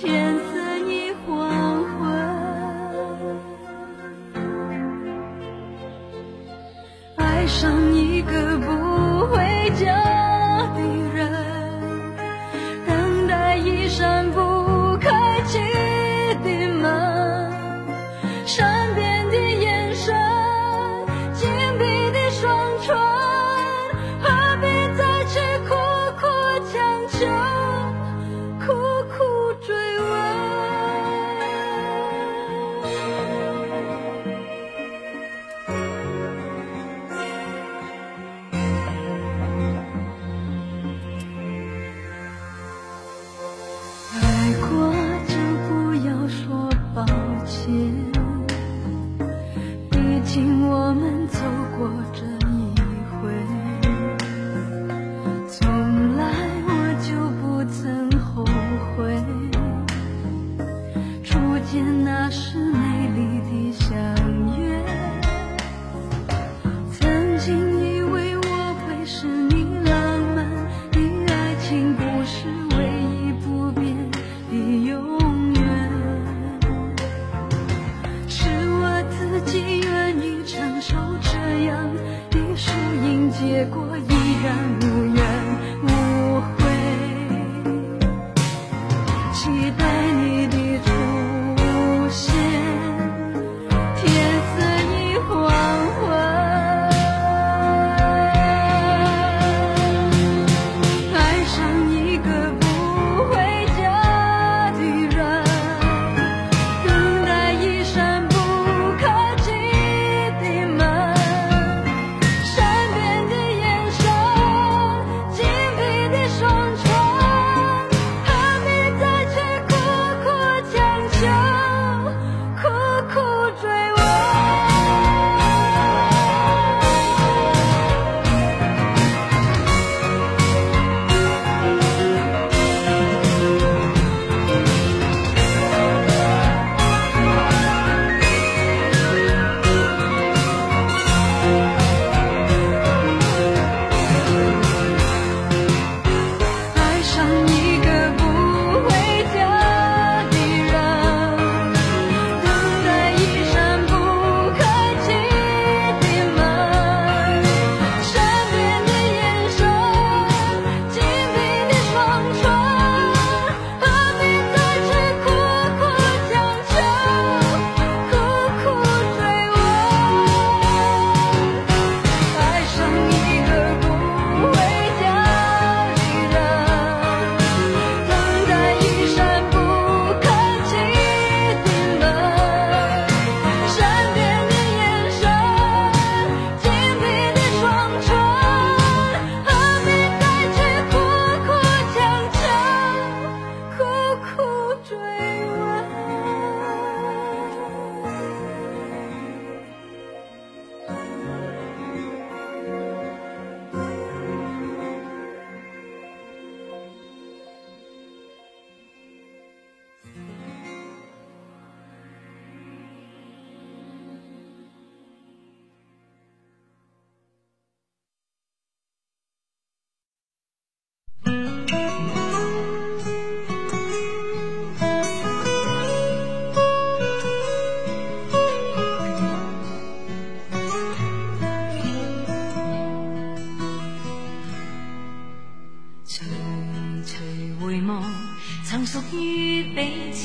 天色已黄昏。爱上一个不回家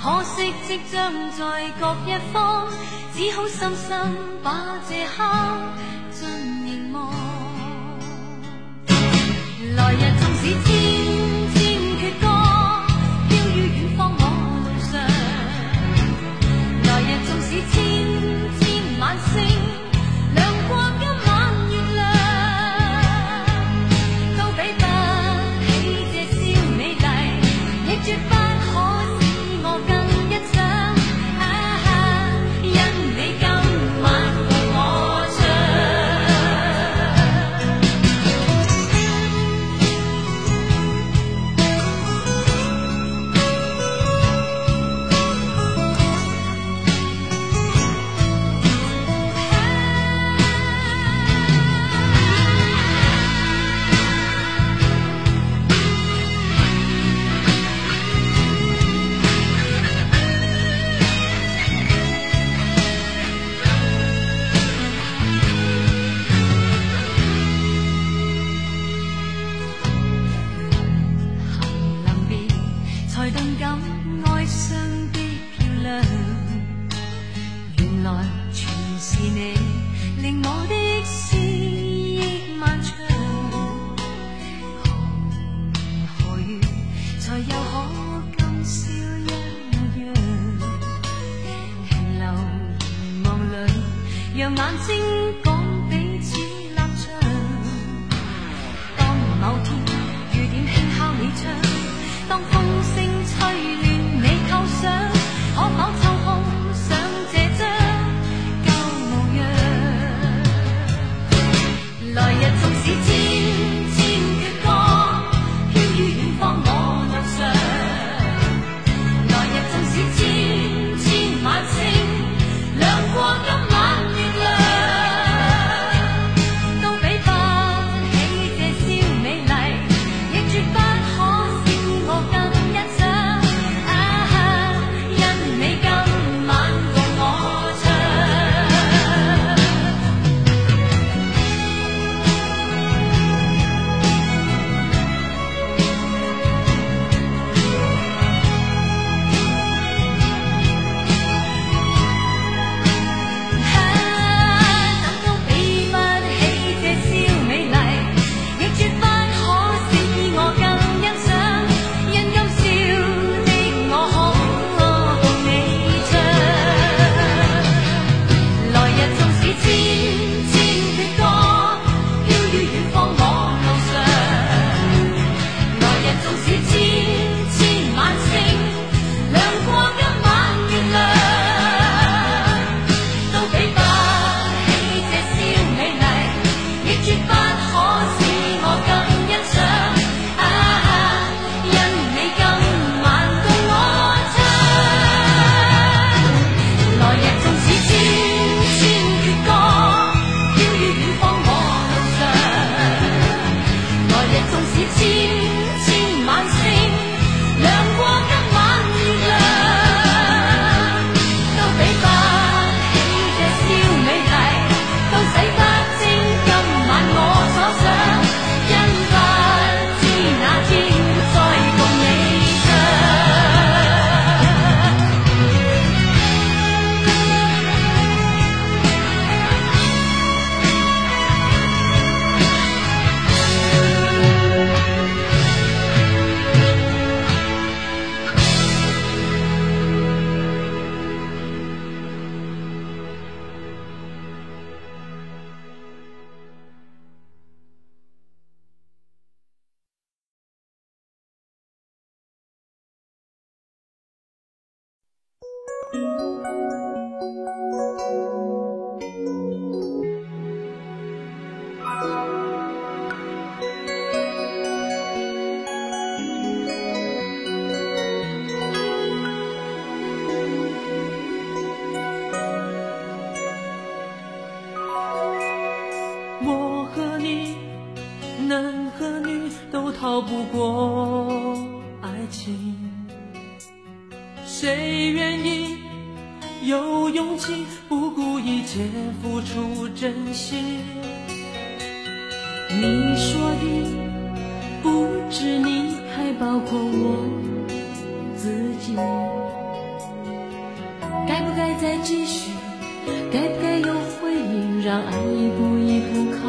可惜即将在各一方，只好深深把这刻尽凝望。来日纵使千千阙歌飘于远方我路上。来日纵使千千晚星亮过今晚月亮都比不起这宵美丽，亦绝不。不顾一切付出真心你说的不止你还包括我自己该不该再继续该不该有回应让爱一步一步靠